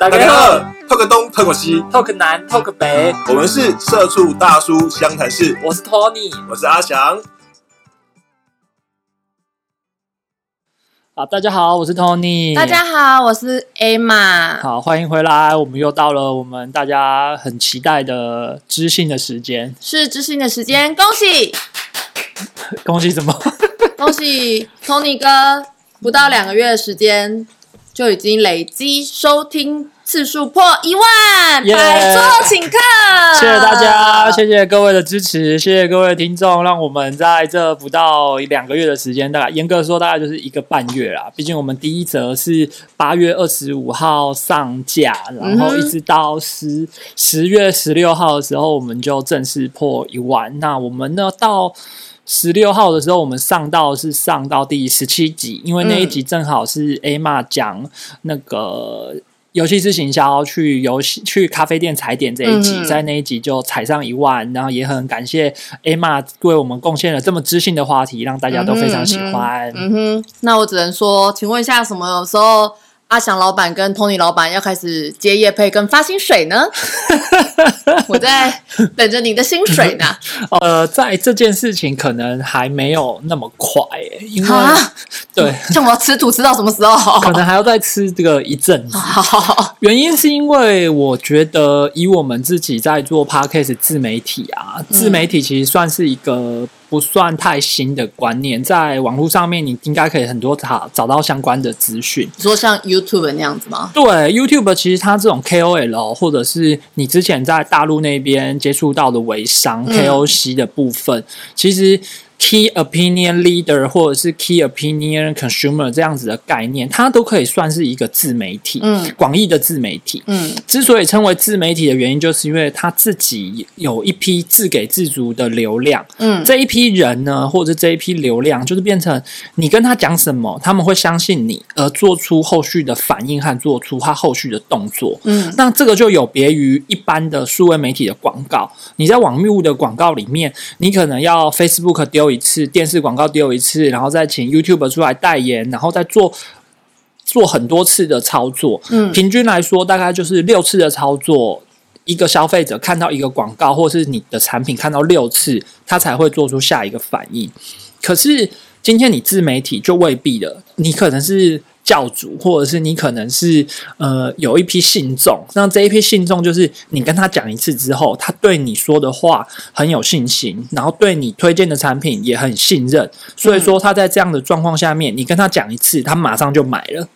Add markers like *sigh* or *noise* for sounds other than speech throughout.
大大家好，透个东，透个西，，Talk 南，Talk 北，我们是社畜大叔湘潭市，我是 Tony。我是阿翔。好，大家好，我是 Tony。大家好，我是 Emma。好，欢迎回来。我们又到了我们大家很期待的知性的时间。是知性的时间，恭喜 *laughs* 恭喜什么？*laughs* 恭喜 Tony 哥，不到两个月的时间就已经累积收听次数破一万，耶百桌请客，谢谢大家，谢谢各位的支持，谢谢各位的听众，让我们在这不到两个月的时间，大概严格说大概就是一个半月啦。毕竟我们第一则是八月二十五号上架，然后一直到十十月十六号的时候，我们就正式破一万。那我们呢到。十六号的时候，我们上到是上到第十七集，因为那一集正好是 A 玛讲那个游戏之行销去游戏去咖啡店踩点这一集，嗯在那一集就踩上一万，然后也很感谢 A 玛为我们贡献了这么知性的话题，让大家都非常喜欢。嗯哼，那我只能说，请问一下，什么时候阿翔老板跟 Tony 老板要开始接业配跟发薪水呢？*laughs* 我在等着你的薪水呢。*laughs* 呃，在这件事情可能还没有那么快、欸，因为啊，对，像我要吃土吃到什么时候？*laughs* 可能还要再吃这个一阵子。好好好，原因是因为我觉得以我们自己在做 podcast 自媒体啊，自媒体其实算是一个不算太新的观念，在网络上面你应该可以很多找找到相关的资讯。你说像 YouTube 那样子吗？对 YouTube，其实它这种 KOL 或者是你之前在大陆那边接触到的微商、嗯 KOC 的部分，其实 Key Opinion Leader 或者是 Key Opinion Consumer 这样子的概念，它都可以算是一个自媒体，嗯广义的自媒体。嗯之所以称为自媒体的原因，就是因为他自己有一批自给自足的流量，嗯这一批人呢，或者这一批流量，就是变成你跟他讲什么，他们会相信你，而做出后续的反应和做出他后续的动作。嗯那这个就有别于一般的数位媒体的广告。你在网络的广告里面，你可能要 Facebook 丢一次，电视广告丢一次，然后再请 YouTube 出来代言，然后再做做很多次的操作。嗯平均来说，大概就是六次的操作。一个消费者看到一个广告，或是你的产品看到六次，他才会做出下一个反应。可是今天你自媒体就未必了，你可能是教主，或者是你可能是呃有一批信众，那这一批信众就是你跟他讲一次之后，他对你说的话很有信心，然后对你推荐的产品也很信任，所以说他在这样的状况下面，你跟他讲一次，他马上就买了。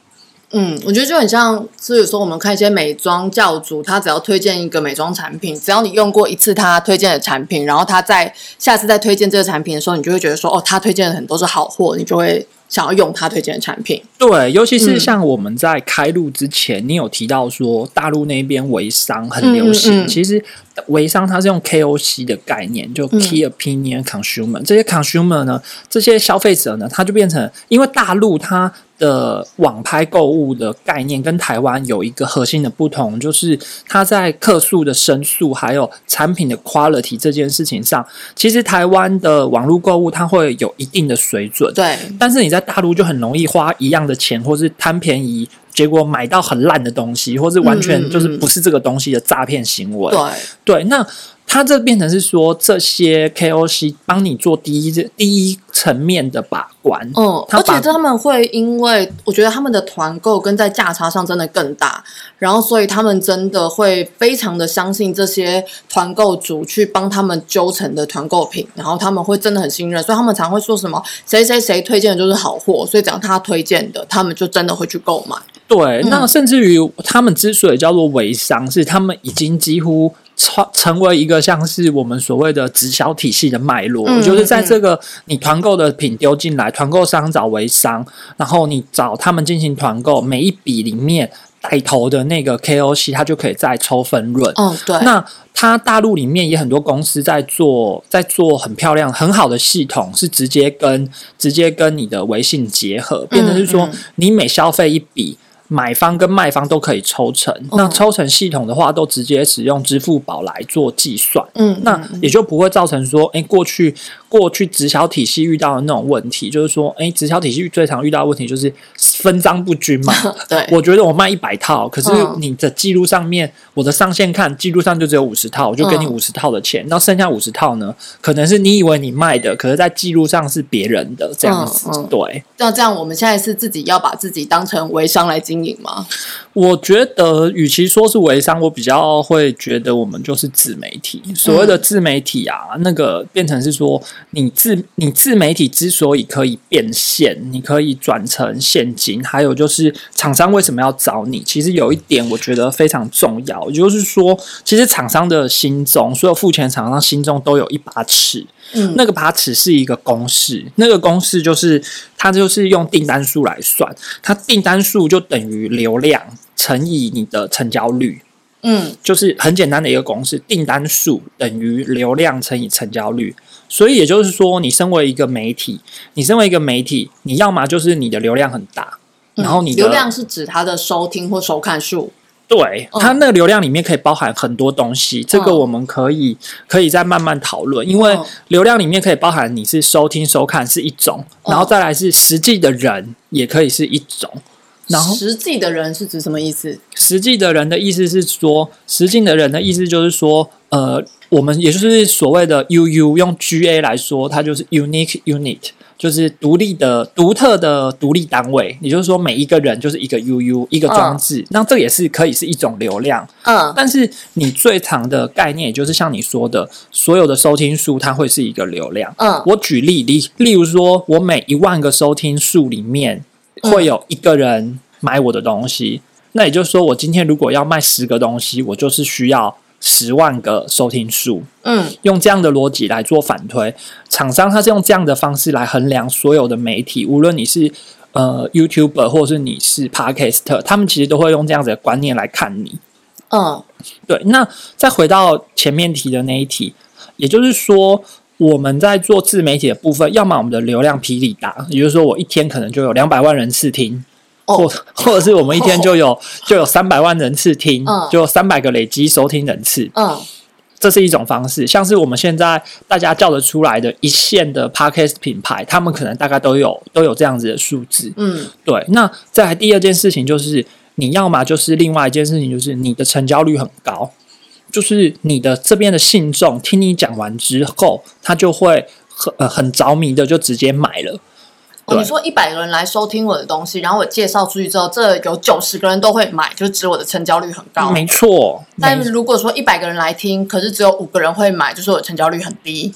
嗯，我觉得就很像，是有时候我们看一些美妆教主，他只要推荐一个美妆产品，只要你用过一次他推荐的产品，然后他在下次再推荐这个产品的时候，你就会觉得说，哦，他推荐的很多是好货，你就会想要用他推荐的产品。对，尤其是嗯。像我们在开路之前，你有提到说大陆那边微商很流行，嗯嗯嗯。其实微商它是用 KOC 的概念，就 Key Opinion Consumer、这些 consumer 呢，这些消费者呢，他就变成因为大陆它的网拍购物的概念跟台湾有一个核心的不同，就是它在客诉的申诉还有产品的 quality 这件事情上，其实台湾的网络购物它会有一定的水准，对，但是你在大陆就很容易花一样的钱，或是贪便宜，结果买到很烂的东西，或是完全就是不是这个东西的诈骗行为。对，对，那它这变成是说这些 KOC 帮你做第一第一层面的把关。嗯，而且他们会因为我觉得他们的团购跟在价差上真的更大，然后所以他们真的会非常的相信这些团购主去帮他们揪成的团购品，然后他们会真的很信任，所以他们常会说什么谁谁谁推荐的就是好货，所以只要他推荐的，他们就真的会去购买。对，那甚至于他们之所以叫做微商，是他们已经几乎成成为一个像是我们所谓的直销体系的脉络，嗯就是在这个你团购的品丢进来，团购商找微商，然后你找他们进行团购，每一笔里面带头的那个 KOC，他就可以再抽分润。嗯，对，那它大陆里面也很多公司在做，在做很漂亮、很好的系统，是直接跟直接跟你的微信结合，变成是说嗯你每消费一笔。买方跟卖方都可以抽成，那抽成系统的话，都直接使用支付宝来做计算。嗯，那也就不会造成说，哎、过去过去直销体系遇到的那种问题，就是说，哎，直销体系最常遇到的问题就是分赃不均嘛。*laughs* 对，我觉得我卖一百套，可是嗯你的记录上面，我的上线看记录上就只有五十套，我就给你嗯五十套的钱，那、剩下五十套呢，可能是你以为你卖的，可是在记录上是别人的这样子。对，那这样我们现在是自己要把自己当成微商来经营吗？我觉得与其说是微商，我比较会觉得我们就是自媒体。所谓的自媒体啊，那个变成是说，你自你自媒体之所以可以变现，你可以转成现金，还有就是厂商为什么要找你？其实有一点我觉得非常重要，也就是说，其实厂商的心中，所有付钱厂商心中都有一把尺。嗯那个把尺是一个公式，那个公式就是它就是用订单数来算，它订单数就等于流量乘以你的成交率，嗯就是很简单的一个公式，订单数等于流量乘以成交率。所以也就是说，你身为一个媒体，你身为一个媒体，你要么就是你的流量很大，然后你流量是指它的收听或收看数。对，嗯它那个流量里面可以包含很多东西，这个嗯我们可以可以再慢慢讨论，因为嗯流量里面可以包含你是收听收看是一种，嗯然后再来是实际的人也可以是一种，然后实际的人是指什么意思？实际的人的意思是说，实际的人的意思就是说，呃，我们也就是所谓的 UU，用 GA 来说，它就是 unique unit，就是独立的、独特的独立单位。也就是说，每一个人就是一个 UU，一个装置。那这也是可以是一种流量，嗯但是你最长的概念，也就是像你说的，所有的收听数，它会是一个流量。嗯我举例，例例如说，我每一万个收听数里面会有一个人买我的东西，那也就是说，我今天如果要卖十个东西，我就是需要十万个收听数。嗯用这样的逻辑来做反推，厂商他是用这样的方式来衡量所有的媒体，无论你是呃 YouTuber 或是你是 Podcaster，他们其实都会用这样子的观念来看你。嗯对，那再回到前面提的那一题，也就是说，我们在做自媒体的部分，要么我们的流量霹雳大，也就是说，我一天可能就有两百万人次听，哦或或者是我们一天就有就有三百万人次听，嗯就有三百个累积收听人次，嗯这是一种方式。像是我们现在大家叫得出来的一线的 podcast 品牌，他们可能大概都有都有这样子的数字。嗯对，那再来第二件事情就是，你要么就是另外一件事情，就是你的成交率很高，就是你的这边的信众听你讲完之后，他就会很呃很着迷的就直接买了。你说一百个人来收听我的东西，然后我介绍出去之后，这有九十个人都会买，就指我的成交率很高。没错，没但如果说一百个人来听，可是只有五个人会买，就是我的成交率很低。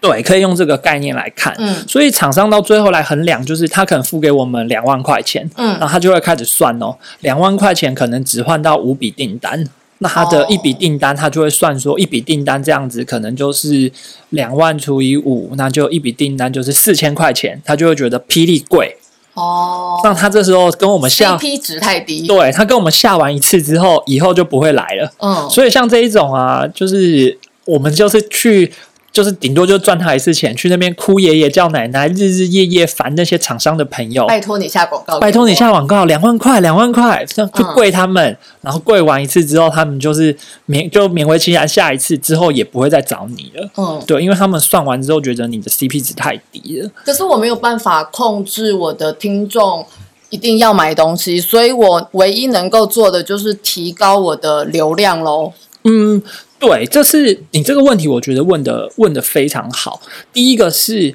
对，可以用这个概念来看。嗯所以厂商到最后来衡量，就是他可能付给我们两万块钱，嗯然后他就会开始算哦，两万块钱可能只换到五笔订单，那他的哦一笔订单，他就会算说一笔订单这样子可能就是两万除以五，那就一笔订单就是四千块钱，他就会觉得霹雳贵。哦那他这时候跟我们下，，CP 值太低。对他跟我们下完一次之后，以后就不会来了。嗯，所以像这一种啊，就是我们就是去，就是顶多就赚他一次钱，去那边哭爷爷叫奶奶，日日夜夜烦那些厂商的朋友。拜托你下广告，拜托你下。广告，两万块，两万块，这样就嗯跪他们，然后跪完一次之后，他们就是勉就勉为其难，下一次之后也不会再找你了。嗯，对，因为他们算完之后觉得你的 CP 值太低了。可是我没有办法控制我的听众一定要买东西，所以我唯一能够做的就是提高我的流量喽。嗯，对，这是你这个问题，我觉得问的问的非常好。第一个是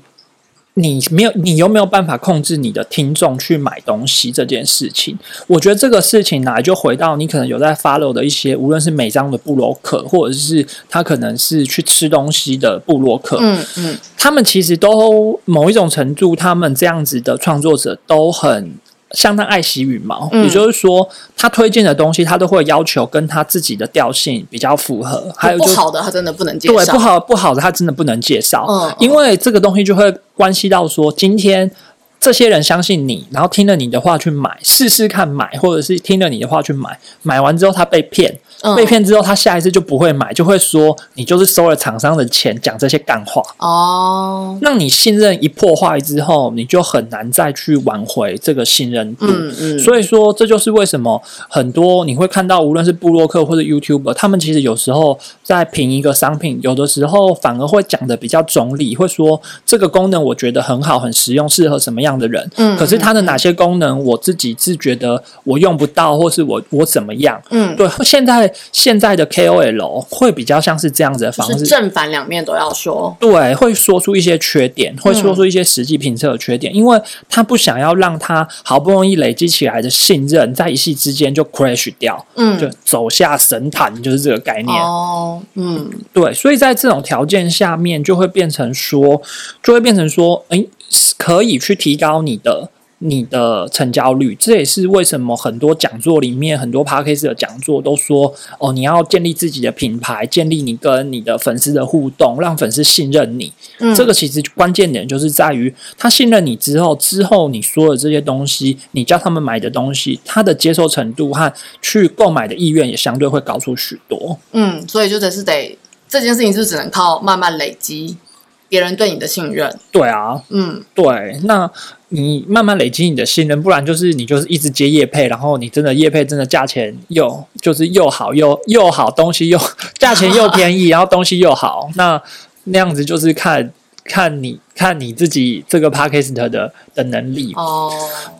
你没有，你有没有办法控制你的听众去买东西这件事情？我觉得这个事情呢，就回到你可能有在 follow 的一些，无论是美妆的布洛克，或者是他可能是去吃东西的布洛克，嗯嗯他们其实都某一种程度，他们这样子的创作者都很相当爱惜羽毛，嗯。也就是说，他推荐的东西，他都会要求跟他自己的调性比较符合，还有就不好的他真的不能介绍。对不好不好的，他真的不能介绍，因为这个东西就会关系到说，今天这些人相信你，然后听了你的话去买，试试看买，或者是听了你的话去买，买完之后他被骗，嗯被骗之后，他下一次就不会买，就会说你就是收了厂商的钱讲这些干话。哦，那你信任一破坏之后，你就很难再去挽回这个信任度。嗯嗯，所以说，这就是为什么很多你会看到，无论是布洛克或者 YouTuber，他们其实有时候在评一个商品，有的时候反而会讲的比较中立，会说这个功能我觉得很好、很实用，适合什么样的人。嗯可是它的哪些功能，我自己是觉得我用不到，或是我我怎么样？嗯，对，现在现在的 KOL 会比较像是这样子的方式，是正反两面都要说。对，会说出一些缺点，会说出一些实际评测的缺点，因为他不想要让他好不容易累积起来的信任，在一夕之间就 crash 掉，嗯，就走下神坛，就是这个概念。哦，嗯对，所以在这种条件下面，就会变成说，就会变成说，诶，可以去提高你的。你的成交率，这也是为什么很多讲座里面，很多 p a c k a g e 的讲座都说，哦，你要建立自己的品牌，建立你跟你的粉丝的互动，让粉丝信任你。嗯，这个其实关键点就是在于，他信任你之后，之后你说的这些东西，你叫他们买的东西，他的接受程度和去购买的意愿也相对会高出许多。嗯，所以就得是得这件事情就只能靠慢慢累积别人对你的信任。对啊，嗯对，那你慢慢累积你的信任，不然就是你就是一直接业配，然后你真的业配真的价钱又就是又好又又好，东西又价钱又便宜，*laughs* 然后东西又好，那那样子就是看看你看你自己这个 p a c k a g e 的的能力。哦，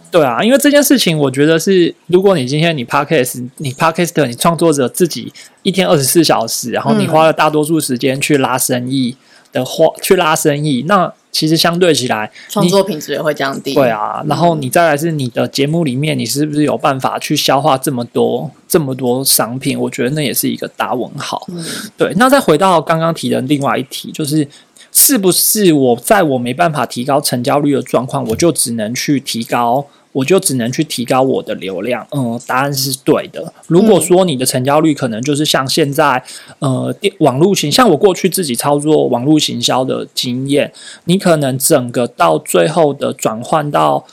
对啊，因为这件事情，我觉得是，如果你今天你 podcast，你 podcast，你创作者自己一天二十四小时，然后你嗯花了大多数时间去拉生意的话，去拉生意，那其实相对起来，创作品质也会降低。对，啊，然后你再来是你的节目里面，你是不是有办法去消化这么多这么多商品？我觉得那也是一个大问号。嗯对，那再回到刚刚提的另外一题，就是是不是我在我没办法提高成交率的状况，我就只能去提高，我就只能去提高我的流量？嗯，答案是对的。如果说你的成交率可能就是像现在，呃，电网络行，像我过去自己操作网络行销的经验，你可能整个到最后的转换到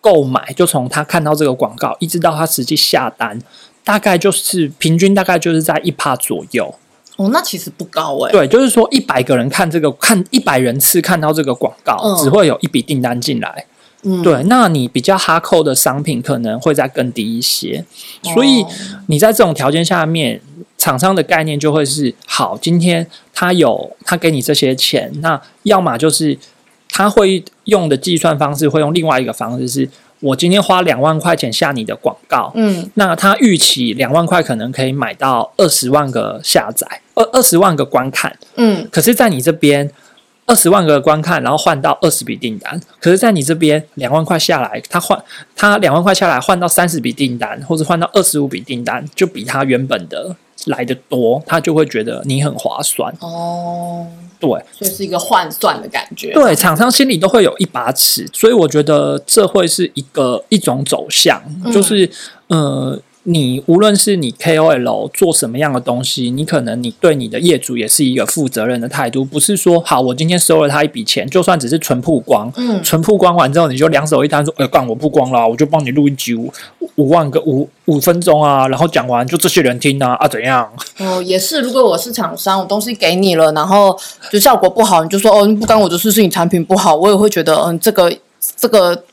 购买，就从他看到这个广告，一直到他实际下单。大概就是平均大概就是在一趴左右，哦，那其实不高哎。对，就是说一百个人看这个看一百人次看到这个广告，嗯只会有一笔订单进来。嗯，对，那你比较哈扣的商品可能会再更低一些，所以哦你在这种条件下面，厂商的概念就会是：好，今天他有他给你这些钱，那要么就是他会用的计算方式会用另外一个方式是。我今天花两万块钱下你的广告，嗯那他预期两万块可能可以买到二十万个下载，二二十万个观看。嗯可是，在你这边二十万个观看，然后换到二十笔订单。可是，在你这边两万块下来，他换他两万块下来换到三十笔订单，或者换到二十五笔订单，就比他原本的来的多，他就会觉得你很划算。哦，对所以是一个换算的感觉。对，厂商心里都会有一把尺，所以我觉得这会是一个一种走向，嗯就是呃。你无论是你 KOL 做什么样的东西，你可能你对你的业主也是一个负责任的态度，不是说好我今天收了他一笔钱，就算只是纯曝光，嗯纯曝光完之后你就两手一摊说，呃，干我曝光了，我就帮你录一集五五万个五五分钟啊，然后讲完就这些人听啊啊怎样？哦，也是。如果我是厂商，我东西给你了，然后就效果不好，你就说哦，不干我的事，是你产品不好，我也会觉得嗯，这个这个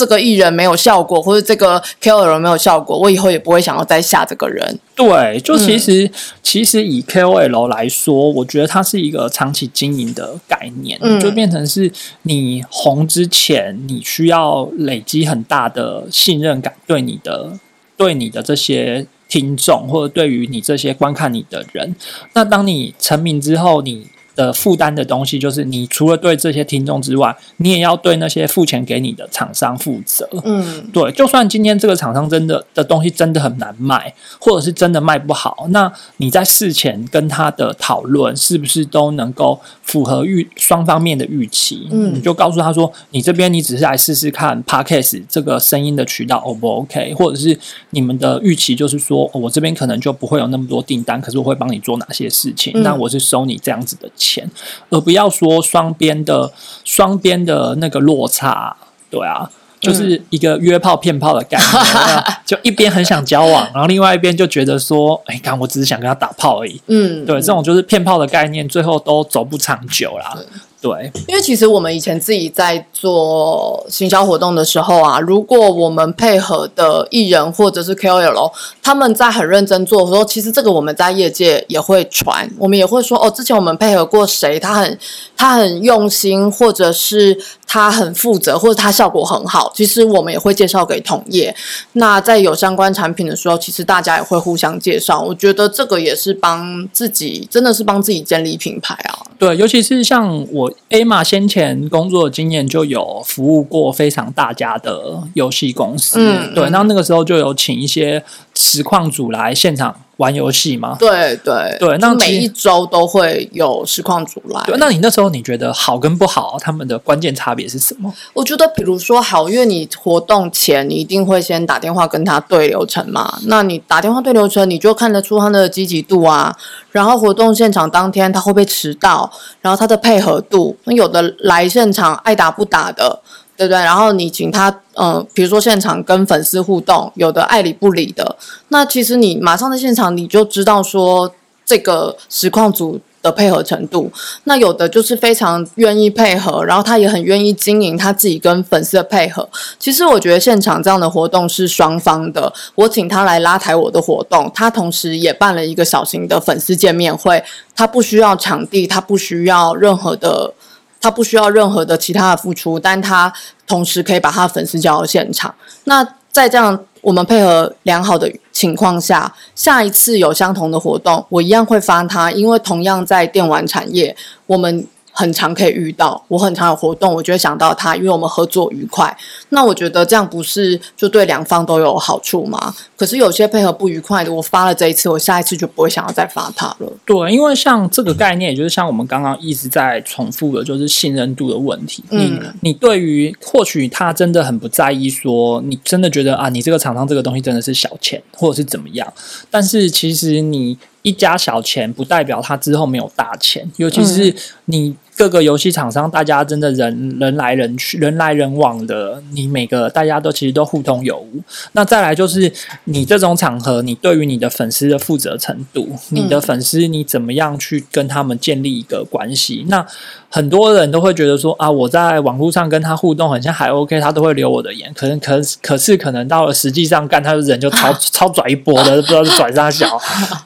这个艺人没有效果，或者这个 KOL 没有效果，我以后也不会想要再下这个人。对，就其实、其实以 KOL 来说，我觉得它是一个长期经营的概念，嗯就变成是你红之前，你需要累积很大的信任感，对你的对你的这些听众，或者对于你这些观看你的人。那当你成名之后，你的负担的东西，就是你除了对这些听众之外，你也要对那些付钱给你的厂商负责。嗯对，就算今天这个厂商真的的东西真的很难卖，或者是真的卖不好，那你在事前跟他的讨论是不是都能够符合预双方面的预期？嗯你就告诉他说，你这边你只是来试试看 Podcast 这个声音的渠道 O 不 OK，或者是你们的预期就是说、哦我这边可能就不会有那么多订单，可是我会帮你做哪些事情？嗯那我是收你这样子的钱，而不要说双边的双边的那个落差。对啊，就是一个约炮骗炮的概念，*laughs* 就一边很想交往，然后另外一边就觉得说，哎，看我只是想跟他打炮而已。嗯，对，这种就是骗炮的概念，最后都走不长久啦。对，因为其实我们以前自己在做行销活动的时候啊，如果我们配合的艺人或者是 KOL，他们在很认真做的时候，其实这个我们在业界也会传，我们也会说哦，之前我们配合过谁，他很他很用心，或者是他很负责，或者他效果很好，其实我们也会介绍给同业。那在有相关产品的时候，其实大家也会互相介绍。我觉得这个也是帮自己，真的是帮自己建立品牌啊。对，尤其是像我 A 玛先前工作经验，就有服务过非常大家的游戏公司。嗯对，那那个时候就有请一些实况组来现场玩游戏吗。对对对那每一周都会有实况组来。对，那你那时候你觉得好跟不好，他们的关键差别是什么？我觉得，比如说好，因为你活动前你一定会先打电话跟他对流程嘛，那你打电话对流程，你就看得出他的积极度啊。然后活动现场当天他会不会迟到，然后他的配合度，那有的来现场爱打不打的。对不对？然后你请他，呃，比如说现场跟粉丝互动，有的爱理不理的，那其实你马上在现场你就知道说这个实况组的配合程度。那有的就是非常愿意配合，然后他也很愿意经营他自己跟粉丝的配合。其实我觉得现场这样的活动是双方的，我请他来拉抬我的活动，他同时也办了一个小型的粉丝见面会，他不需要场地，他不需要任何的。他不需要任何的其他的付出，但他同时可以把他的粉丝叫到现场。那在这样我们配合良好的情况下，下一次有相同的活动，我一样会发他，因为同样在电玩产业，我们很常可以遇到，我很常有活动，我就会想到他，因为我们合作愉快。那我觉得这样不是就对两方都有好处吗？可是有些配合不愉快的，我发了这一次，我下一次就不会想要再发他了。对，因为像这个概念，也就是像我们刚刚一直在重复的，就是信任度的问题。你嗯你对于或许他真的很不在意说你真的觉得啊，你这个厂商这个东西真的是小钱，或者是怎么样，但是其实你一家小钱，不代表他之后没有大钱，尤其是你。各个游戏厂商，大家真的人人来人去，人来人往的，你每个大家都其实都互通有无。那再来就是你这种场合，你对于你的粉丝的负责程度，你的粉丝你怎么样去跟他们建立一个关系？那很多人都会觉得说啊，我在网络上跟他互动很像还 OK，他都会留我的言。可能可可是可能到了实际上干，他的人就超超拽一波的，不知道是拽啥小。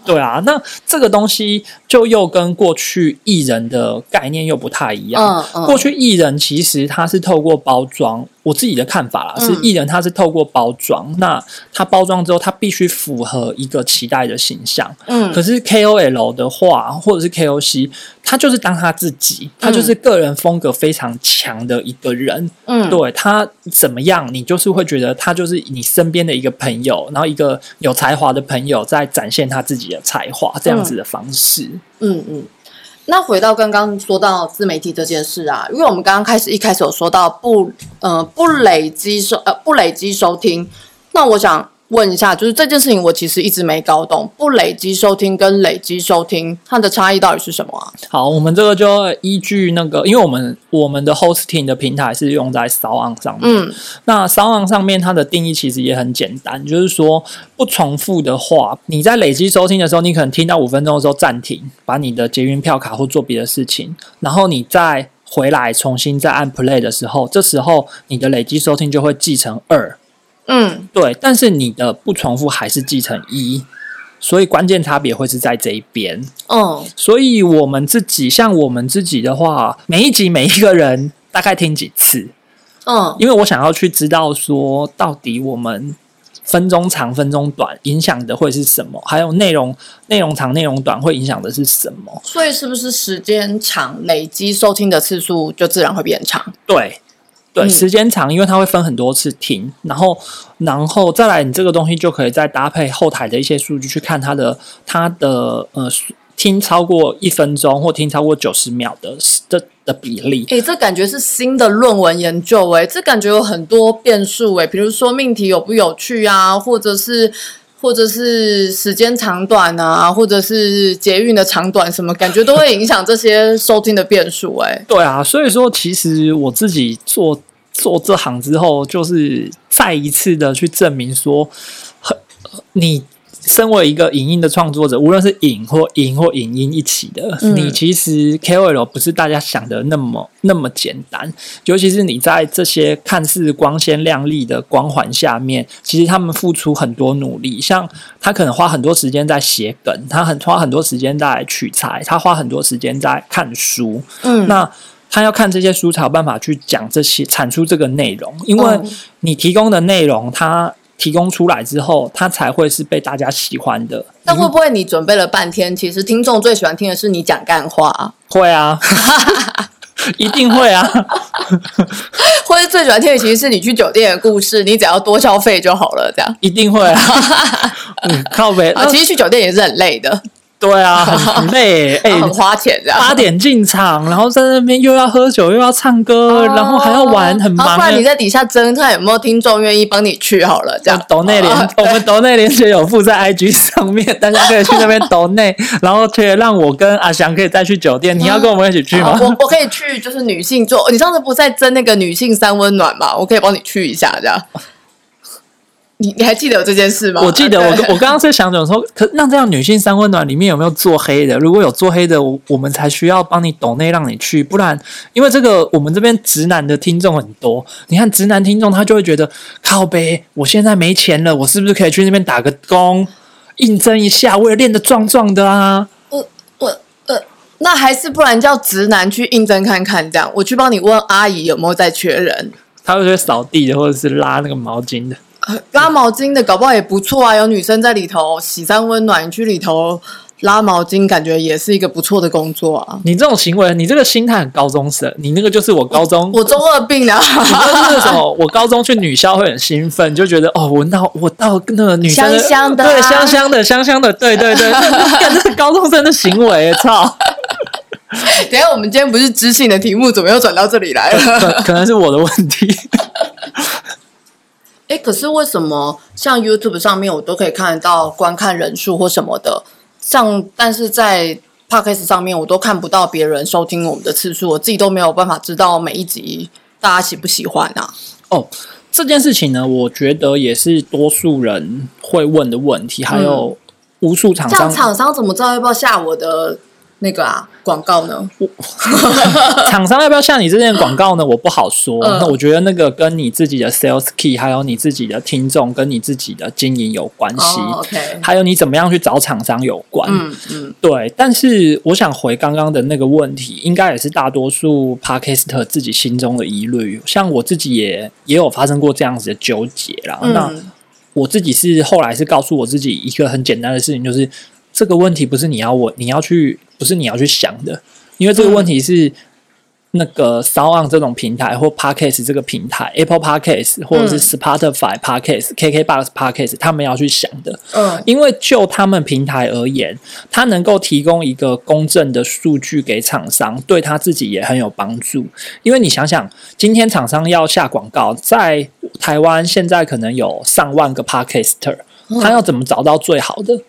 对啊，那这个东西就又跟过去艺人的概念又不太一样。嗯嗯过去艺人其实他是透过包装，我自己的看法啦，嗯是艺人他是透过包装，那他包装之后，他必须符合一个期待的形象。嗯可是 KOL 的话，或者是 KOC，他就是当他自己，他就是个人风格非常强的一个人。嗯，对他怎么样，你就是会觉得他就是你身边的一个朋友，然后一个有才华的朋友在展现他自己的才华，这样子的方式。嗯嗯。那回到刚刚说到自媒体这件事啊，因为我们刚刚开始一开始有说到不呃不累积收呃不累积收听，那我想问一下，就是这件事情我其实一直没搞懂，不累积收听跟累积收听它的差异到底是什么啊？好，我们这个就依据那个，因为我们我们的 hosting 的平台是用在 s o n 上面，嗯。那 s o n 上面它的定义其实也很简单，就是说不重复的话，你在累积收听的时候，你可能听到五分钟的时候暂停，把你的捷运票卡或做别的事情，然后你再回来重新再按 play 的时候，这时候你的累积收听就会继承二，嗯对，但是你的不重复还是继承一，所以关键差别会是在这一边。嗯所以我们自己，像我们自己的话，每一集每一个人大概听几次，嗯因为我想要去知道说，到底我们分钟长、分钟短影响的会是什么，还有内容内容长、内容短会影响的是什么？所以是不是时间长，累积收听的次数就自然会变长？对。对，嗯时间长，因为它会分很多次听，然后，然后再来，你这个东西就可以再搭配后台的一些数据去看它的它的呃听超过一分钟或听超过九十秒的的的比例。诶，这感觉是新的论文研究诶，这感觉有很多变数诶，比如说命题有不有趣啊，或者是或者是时间长短啊，或者是捷运的长短什么，感觉都会影响这些收听的变数哎。*laughs* 对啊，所以说其实我自己做做这行之后，就是再一次的去证明说，你身为一个影音的创作者，无论是影或影或影音一起的，嗯你其实 KOL 不是大家想的那么那么简单。尤其是你在这些看似光鲜亮丽的光环下面，其实他们付出很多努力。像他可能花很多时间在写梗，他很花很多时间在取材，他花很多时间在看书。嗯，那他要看这些书才有办法去讲这些产出这个内容，因为嗯你提供的内容，他提供出来之后，他才会是被大家喜欢的。那会不会你准备了半天，其实听众最喜欢听的是你讲干话，会啊，*laughs* 一定会啊。或者最喜欢听的其实是你去酒店的故事，你只要多消费就好了，这样。一定会啊！*laughs* 嗯，靠北啊，其实去酒店也是很累的，对啊，*laughs* 很很累，哎、很花钱这样。八点进场，然后在那边又要喝酒，又要唱歌，然后还要玩，很忙、好不然你欸。在底下争看有没有听众愿意帮你去好了，这样。抖内连啊，我们抖内连接有附在 IG 上面，大家可以去那边抖内，*laughs* 然后可以让我跟阿翔可以再去酒店。你要跟我们一起去吗？哦我我可以去，就是女性做。你上次不是在争那个女性三温暖吗？我可以帮你去一下，这样。你你还记得有这件事吗？我记得我对我刚刚在想讲说，可那这样女性三温暖里面有没有做黑的？如果有做黑的，我我们才需要帮你抖内让你去，不然因为这个我们这边直男的听众很多，你看直男听众他就会觉得靠呗，我现在没钱了，我是不是可以去那边打个工，应征一下，为了练得壮壮的啊？我我呃，那还是不然叫直男去应征看看，这样我去帮你问阿姨有没有在缺人。他会去扫地的，或者是拉那个毛巾的。呃拉毛巾的搞不好也不错啊，有女生在里头洗三温暖，你去里头拉毛巾，感觉也是一个不错的工作啊。你这种行为，你这个心态很高中生，你那个就是我高中 *laughs* 我中二病了，你就是那种，我高中去女校会很兴奋，就觉得哦，闻到我到那个女生香香的啊对，香香的，香香的，对对对，干这是高中生的行为，操，等一下我们今天不是知性的题目，怎么又转到这里来了？可可能是我的问题。哎，可是为什么像 YouTube 上面我都可以看得到观看人数或什么的，像但是在 Podcast 上面我都看不到别人收听我们的次数，我自己都没有办法知道每一集大家喜不喜欢啊？哦，这件事情呢，我觉得也是多数人会问的问题，还有无数厂这样商厂商怎么知道要不要下我的那个啊广告呢？*laughs* 厂商要不要像你这件广告呢？我不好说。嗯那我觉得那个跟你自己的 sales key，还有你自己的听众，跟你自己的经营有关系。哦，OK，还有你怎么样去找厂商有关。嗯嗯，对，但是我想回刚刚的那个问题，应该也是大多数 Podcaster 自己心中的疑虑。像我自己也也有发生过这样子的纠结啦。那嗯我自己是后来是告诉我自己一个很简单的事情，就是这个问题不是你要问，你要去，不是你要去想的，因为这个问题是。那个 o n 这种平台或 Podcast 这个平台，Apple Podcast 或者是 Spotify Podcast、KKBox Podcast，他们要去想的。嗯因为就他们平台而言，它能够提供一个公正的数据给厂商，对他自己也很有帮助。因为你想想，今天厂商要下广告，在台湾现在可能有上万个 Podcaster，他要怎么找到最好的？嗯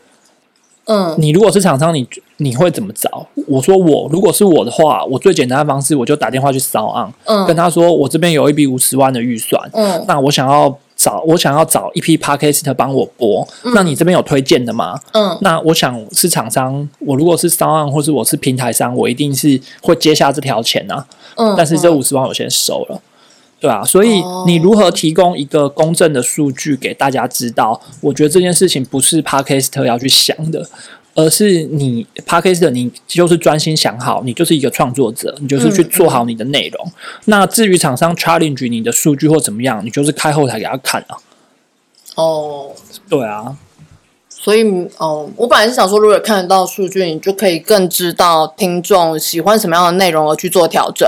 你如果是厂商，你你会怎么找？我说我如果是我的话，我最简单的方式，我就打电话去骚昂，嗯。跟他说我这边有一笔五十万的预算，嗯。那我想要找我想要找一批 podcast 帮我播，那你这边有推荐的吗？嗯。那我想是厂商，我如果是商案或是我是平台商，我一定是会接下这条钱啊。嗯，但是这嗯。五十万我先收了，对啊，所以哦你如何提供一个公正的数据给大家知道？我觉得这件事情不是 p a r k e s t 要去想的。而是你 p a r k e s t 你就是专心想好，你就是一个创作者，你就是去做好你的内容。那至于厂商 challenge 你的数据或怎么样，你就是开后台给他看啊。哦。对啊，所以，哦，我本来是想说，如果看得到数据，你就可以更知道听众喜欢什么样的内容而去做调整。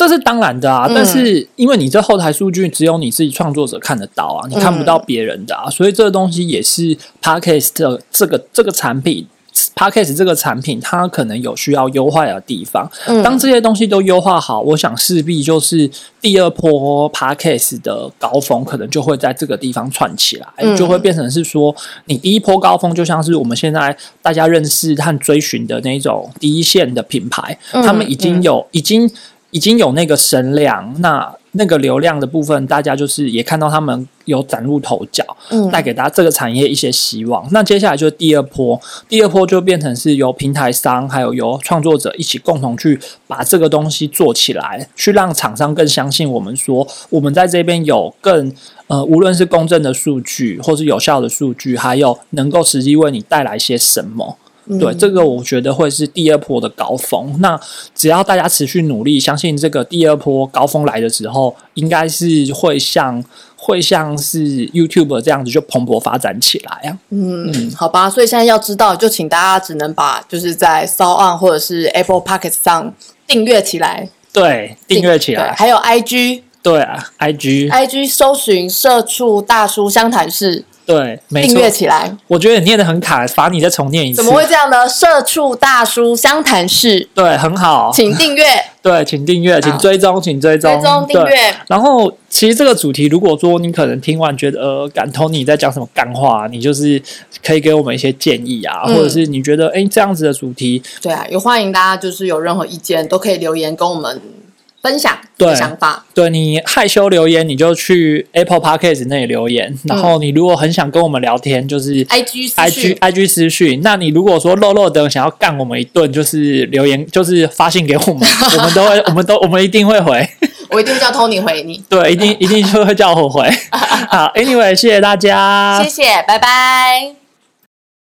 这是当然的啊，嗯但是因为你这后台数据只有你自己创作者看得到啊，你看不到别人的啊，所以这个东西也是 Podcast 的这个这个产品。Podcast 这个产品，它可能有需要优化的地方。嗯当这些东西都优化好，我想势必就是第二波 Podcast 的高峰，可能就会在这个地方串起来，嗯就会变成是说，你第一波高峰就像是我们现在大家认识和追寻的那种第一线的品牌，嗯他们已经有已经已经有那个声量，那那个流量的部分，大家就是也看到他们有崭露头角，嗯带给大家这个产业一些希望。那接下来就是第二波，第二波就变成是由平台商还有由创作者一起共同去把这个东西做起来，去让厂商更相信我们说，我们在这边有更呃，无论是公正的数据，或是有效的数据，还有能够实际为你带来些什么。对，这个我觉得会是第二波的高峰。那只要大家持续努力，相信这个第二波高峰来的时候，应该是会像会像是 YouTube 这样子就蓬勃发展起来啊。嗯，好吧，所以现在要知道，就请大家只能把就是在 s o On 或者是 Apple Pocket 上订阅起来，对，订阅起来。对还有 IG 对啊，IG IG 搜寻社畜大叔相谈室，对，没错订阅。起来。我觉得你念的很卡，罚你再重念一次。怎么会这样呢？社畜大叔湘潭市，对，很好。请订阅、*laughs* 对，请订阅，请追踪，请追踪，追踪、订对阅。然后，其实这个主题，如果说你可能听完觉得呃，感同你在讲什么干话，你就是可以给我们一些建议啊，嗯或者是你觉得哎这样子的主题，对啊，也欢迎大家就是有任何意见都可以留言跟我们分享对想法。对你害羞留言，你就去 Apple Podcast 那里留言。然后你如果很想跟我们聊天，就是 IG IG IG 私讯。那你如果说肉肉的想要干我们一顿，就是留言，就是发信给我们，*laughs* 我们都会，我们都我们一定会回。*laughs* 我一定叫 Tony 回你。*laughs* 对，一定一定就会叫我回。好，Anyway，谢谢大家，谢谢，拜拜。